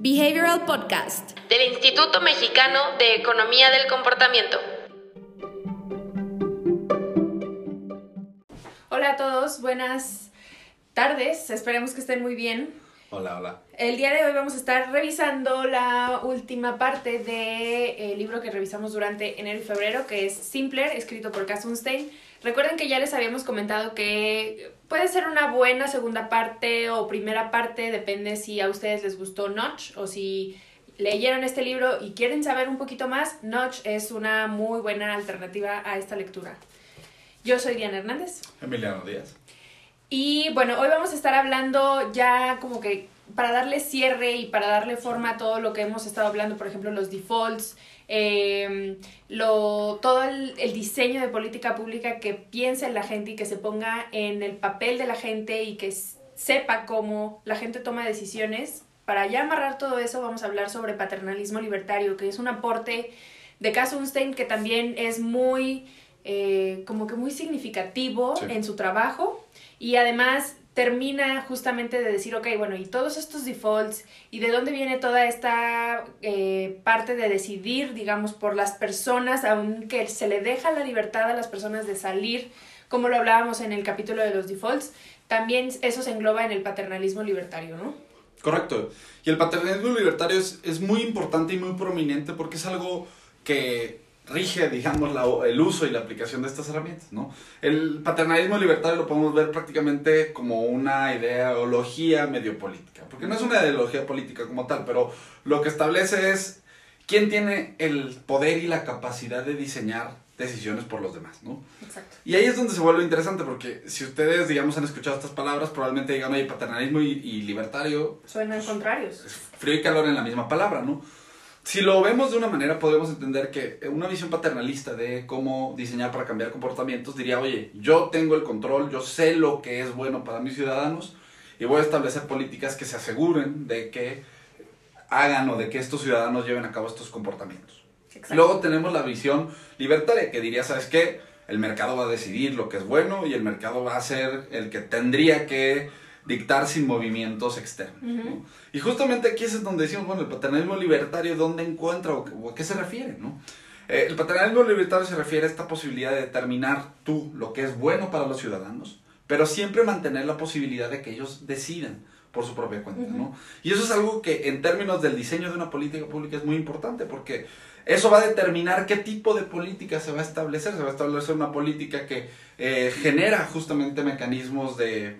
Behavioral Podcast del Instituto Mexicano de Economía del Comportamiento. Hola a todos, buenas tardes, esperemos que estén muy bien. Hola, hola. El día de hoy vamos a estar revisando la última parte del libro que revisamos durante enero y febrero, que es Simpler, escrito por Kassenstein. Recuerden que ya les habíamos comentado que puede ser una buena segunda parte o primera parte, depende si a ustedes les gustó Notch o si leyeron este libro y quieren saber un poquito más, Notch es una muy buena alternativa a esta lectura. Yo soy Diana Hernández. Emiliano Díaz. Y bueno, hoy vamos a estar hablando ya como que para darle cierre y para darle forma a todo lo que hemos estado hablando, por ejemplo, los defaults, eh, lo, todo el, el, diseño de política pública que piense en la gente y que se ponga en el papel de la gente y que sepa cómo la gente toma decisiones. Para ya amarrar todo eso vamos a hablar sobre paternalismo libertario, que es un aporte de Kassenstein que también es muy, eh, como que muy significativo sí. en su trabajo y además termina justamente de decir, ok, bueno, y todos estos defaults, y de dónde viene toda esta eh, parte de decidir, digamos, por las personas, aunque se le deja la libertad a las personas de salir, como lo hablábamos en el capítulo de los defaults, también eso se engloba en el paternalismo libertario, ¿no? Correcto. Y el paternalismo libertario es, es muy importante y muy prominente porque es algo que rige, digamos, la, el uso y la aplicación de estas herramientas, ¿no? El paternalismo libertario lo podemos ver prácticamente como una ideología medio política, porque no es una ideología política como tal, pero lo que establece es quién tiene el poder y la capacidad de diseñar decisiones por los demás, ¿no? Exacto. Y ahí es donde se vuelve interesante, porque si ustedes, digamos, han escuchado estas palabras, probablemente digan, oye, paternalismo y, y libertario... Suenan contrarios. Frío y calor en la misma palabra, ¿no? Si lo vemos de una manera, podemos entender que una visión paternalista de cómo diseñar para cambiar comportamientos diría, oye, yo tengo el control, yo sé lo que es bueno para mis ciudadanos y voy a establecer políticas que se aseguren de que hagan o de que estos ciudadanos lleven a cabo estos comportamientos. Exacto. Luego tenemos la visión libertaria que diría, ¿sabes qué? El mercado va a decidir lo que es bueno y el mercado va a ser el que tendría que dictar sin movimientos externos. Uh -huh. ¿no? Y justamente aquí es donde decimos, bueno, el paternalismo libertario, ¿dónde encuentra o, o a qué se refiere? ¿no? Eh, el paternalismo libertario se refiere a esta posibilidad de determinar tú lo que es bueno para los ciudadanos, pero siempre mantener la posibilidad de que ellos decidan por su propia cuenta, uh -huh. ¿no? Y eso es algo que en términos del diseño de una política pública es muy importante porque eso va a determinar qué tipo de política se va a establecer. Se va a establecer una política que eh, genera justamente mecanismos de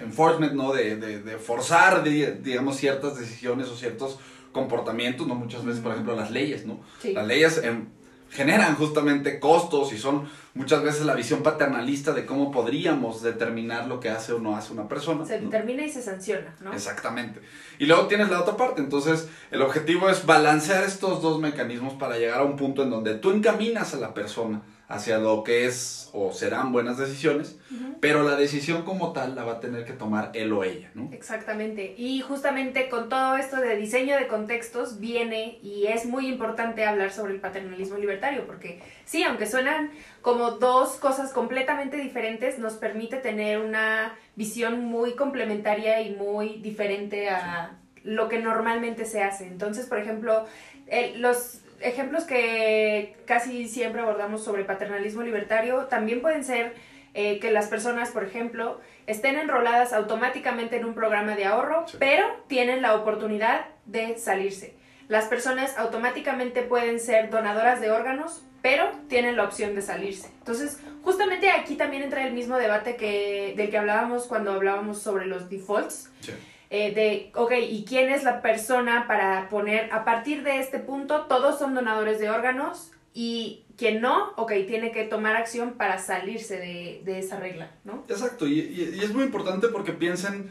enforcement, ¿no? De, de, de forzar, de, digamos, ciertas decisiones o ciertos comportamientos, ¿no? Muchas veces, por ejemplo, las leyes, ¿no? Sí. Las leyes eh, generan justamente costos y son muchas veces la visión paternalista de cómo podríamos determinar lo que hace o no hace una persona. Se ¿no? determina y se sanciona, ¿no? Exactamente. Y luego tienes la otra parte, entonces el objetivo es balancear estos dos mecanismos para llegar a un punto en donde tú encaminas a la persona hacia lo que es o serán buenas decisiones, uh -huh. pero la decisión como tal la va a tener que tomar él o ella, ¿no? Exactamente. Y justamente con todo esto de diseño de contextos viene y es muy importante hablar sobre el paternalismo libertario, porque sí, aunque suenan como dos cosas completamente diferentes, nos permite tener una visión muy complementaria y muy diferente a lo que normalmente se hace. Entonces, por ejemplo, eh, los ejemplos que casi siempre abordamos sobre paternalismo libertario también pueden ser eh, que las personas, por ejemplo, estén enroladas automáticamente en un programa de ahorro, sí. pero tienen la oportunidad de salirse. Las personas automáticamente pueden ser donadoras de órganos, pero tienen la opción de salirse. Entonces, justamente aquí también entra el mismo debate que, del que hablábamos cuando hablábamos sobre los defaults. Sí eh, de, ok, ¿y quién es la persona para poner, a partir de este punto, todos son donadores de órganos y quien no, ok, tiene que tomar acción para salirse de, de esa regla, ¿no? Exacto, y, y, y, es muy importante porque piensen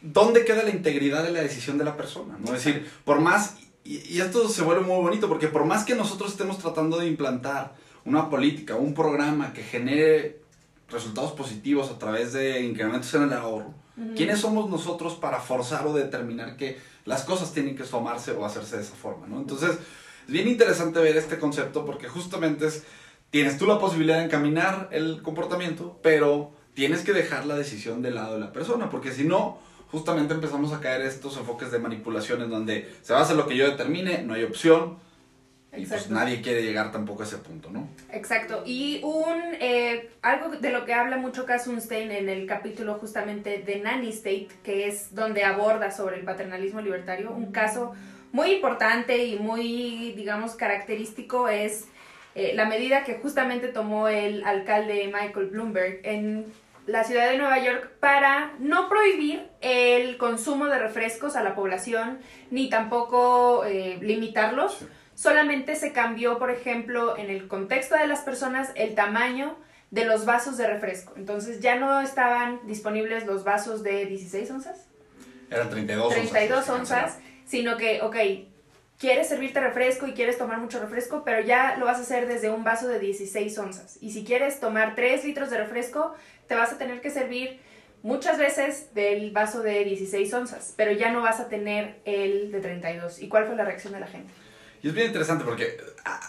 dónde queda la integridad de la decisión de la persona, ¿no? Es decir, por más, y, y esto se vuelve muy bonito, porque por más que nosotros estemos tratando de implantar una política, un programa que genere resultados positivos a través de incrementos en el ahorro, ¿Quiénes somos nosotros para forzar o determinar que las cosas tienen que tomarse o hacerse de esa forma? ¿no? Entonces, es bien interesante ver este concepto porque justamente es, tienes tú la posibilidad de encaminar el comportamiento, pero tienes que dejar la decisión del lado de la persona, porque si no, justamente empezamos a caer estos enfoques de manipulación en donde se va a hacer lo que yo determine, no hay opción, y pues nadie quiere llegar tampoco a ese punto, ¿no? Exacto. Y un eh, algo de lo que habla mucho Kasunstein en el capítulo justamente de Nanny State, que es donde aborda sobre el paternalismo libertario, un caso muy importante y muy, digamos, característico es eh, la medida que justamente tomó el alcalde Michael Bloomberg en la ciudad de Nueva York para no prohibir el consumo de refrescos a la población ni tampoco eh, limitarlos. Sí. Solamente se cambió, por ejemplo, en el contexto de las personas, el tamaño de los vasos de refresco. Entonces ya no estaban disponibles los vasos de 16 onzas, Eran 32 onzas. 32 se onzas, cancelaron. sino que, ok, quieres servirte refresco y quieres tomar mucho refresco, pero ya lo vas a hacer desde un vaso de 16 onzas. Y si quieres tomar 3 litros de refresco, te vas a tener que servir muchas veces del vaso de 16 onzas, pero ya no vas a tener el de 32. ¿Y cuál fue la reacción de la gente? Y es bien interesante porque ah,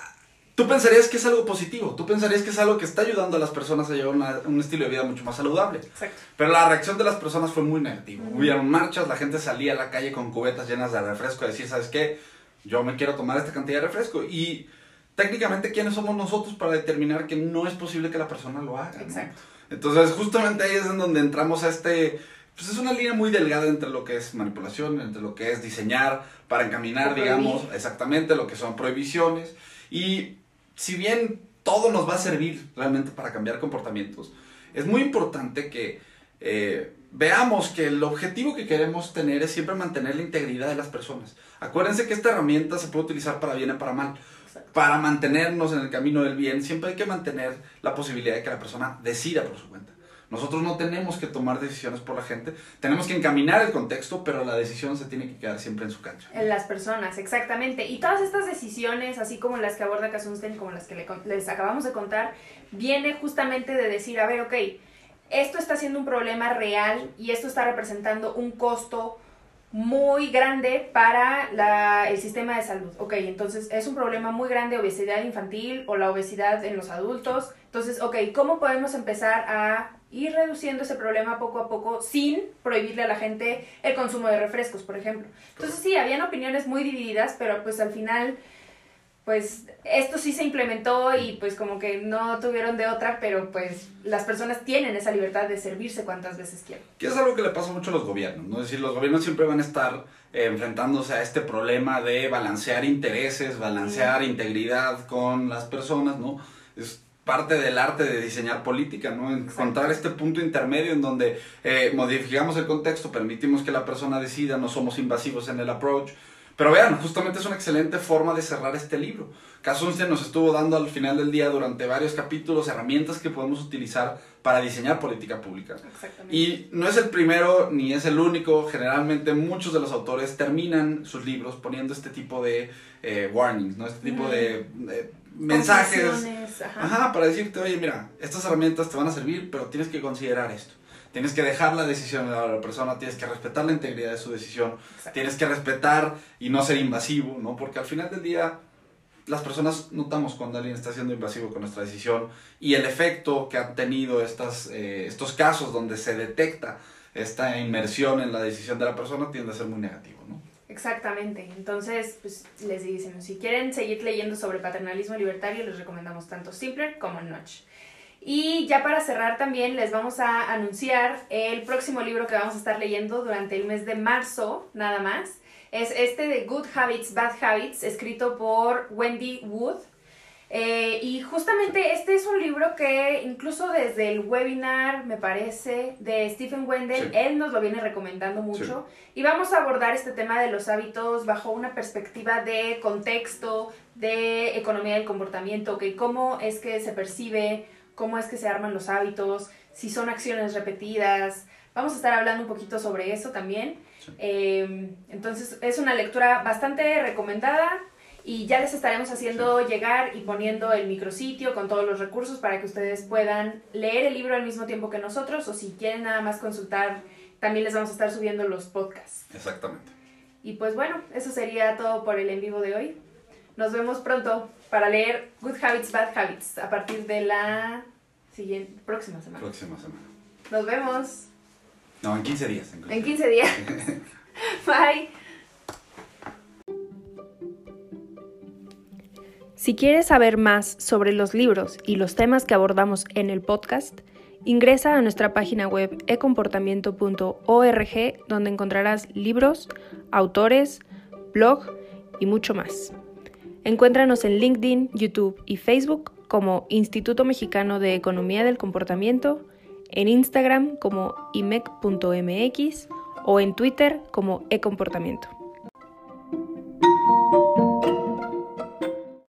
tú pensarías que es algo positivo, tú pensarías que es algo que está ayudando a las personas a llevar una- un estilo de vida mucho más saludable. Exacto. Pero la reacción de las personas fue muy negativa. Hubieron marchas, la gente salía a la calle con cubetas llenas de refresco a decir, ¿sabes qué? Yo me quiero tomar esta cantidad de refresco. Y técnicamente, ¿quiénes somos nosotros para determinar que no es posible que la persona lo haga? ¿no? Exacto. Entonces, justamente ahí es en donde entramos a este... Pues es una línea muy delgada entre lo que es manipulación, entre lo que es diseñar para encaminar, digamos, exactamente lo que son prohibiciones. Y si bien todo nos va a servir realmente para cambiar comportamientos, es muy importante que eh, veamos que el objetivo que queremos tener es siempre mantener la integridad de las personas. Acuérdense que esta herramienta se puede utilizar para bien o para mal. Exacto. Para mantenernos en el camino del bien, siempre hay que mantener la posibilidad de que la persona decida por su cuenta. Nosotros no tenemos que tomar decisiones por la gente, tenemos que encaminar el contexto, pero la decisión se tiene que quedar siempre en su cancha. En las personas, exactamente. Y todas estas decisiones, así como las que aborda Kasunstein, como las que les acabamos de contar, viene justamente de decir, a ver, ok, esto está siendo un problema real y esto está representando un costo muy grande para la- el sistema de salud. Ok, entonces es un problema muy grande obesidad infantil o la obesidad en los adultos. Entonces, ok, ¿cómo podemos empezar a ir reduciendo ese problema poco a poco sin prohibirle a la gente el consumo de refrescos, por ejemplo? Entonces sí, habían opiniones muy divididas, pero pues al final, pues esto sí se implementó y pues como que no tuvieron de otra, pero pues las personas tienen esa libertad de servirse cuantas veces quieran. Que es algo que le pasa mucho a los gobiernos, ¿no? Es decir, los gobiernos siempre van a estar eh, enfrentándose a este problema de balancear intereses, balancear integridad con las personas, ¿no? Es parte del arte de diseñar política, ¿no? Encontrar este punto intermedio en donde eh, modificamos el contexto, permitimos que la persona decida, no somos invasivos en el approach. Pero vean, justamente es una excelente forma de cerrar este libro. Kasunstein nos estuvo dando al final del día, durante varios capítulos, herramientas que podemos utilizar para diseñar política pública. Exactamente. Y no es el primero ni es el único. Generalmente muchos de los autores terminan sus libros poniendo este tipo de eh, warnings, ¿no? Este tipo de, de mensajes. Ajá. Ajá, para decirte, oye, mira, estas herramientas te van a servir, pero tienes que considerar esto. Tienes que dejar la decisión de la persona, tienes que respetar la integridad de su decisión, Exacto. tienes que respetar y no ser invasivo, ¿no? Porque al final del día las personas notamos cuando alguien está siendo invasivo con nuestra decisión y el efecto que han tenido estas, eh, estos casos donde se detecta esta inmersión en la decisión de la persona tiende a ser muy negativo, ¿no? Exactamente. Entonces, pues les decimos, si quieren seguir leyendo sobre paternalismo libertario, les recomendamos tanto Simpler como Notch. Y ya para cerrar también les vamos a anunciar el próximo libro que vamos a estar leyendo durante el mes de marzo, nada más. Es este de Good Habits, Bad Habits, escrito por Wendy Wood. Eh, y justamente este es un libro que incluso desde el webinar, me parece, de Stephen Wendell, Sí. él nos lo viene recomendando mucho. Y vamos a abordar este tema de los hábitos bajo una perspectiva de contexto, de economía del comportamiento, que cómo es que se percibe, cómo es que se arman los hábitos, si son acciones repetidas. Vamos a estar hablando un poquito sobre eso también. Sí. Eh, entonces es una lectura bastante recomendada y ya les estaremos haciendo llegar y poniendo el micrositio con todos los recursos para que ustedes puedan leer el libro al mismo tiempo que nosotros o si quieren nada más consultar, también les vamos a estar subiendo los podcasts. Exactamente. Y pues bueno, eso sería todo por el en vivo de hoy. Nos vemos pronto para leer Good Habits, Bad Habits a partir de la siguiente, próxima semana. Próxima semana. Nos vemos. No, en 15 días. En 15 días. Bye. Si quieres saber más sobre los libros y los temas que abordamos en el podcast, ingresa a nuestra página web ecomportamiento.org donde encontrarás libros, autores, blog y mucho más. Encuéntranos en LinkedIn, YouTube y Facebook como Instituto Mexicano de Economía del Comportamiento, en Instagram como imec.mx o en Twitter como ecomportamiento.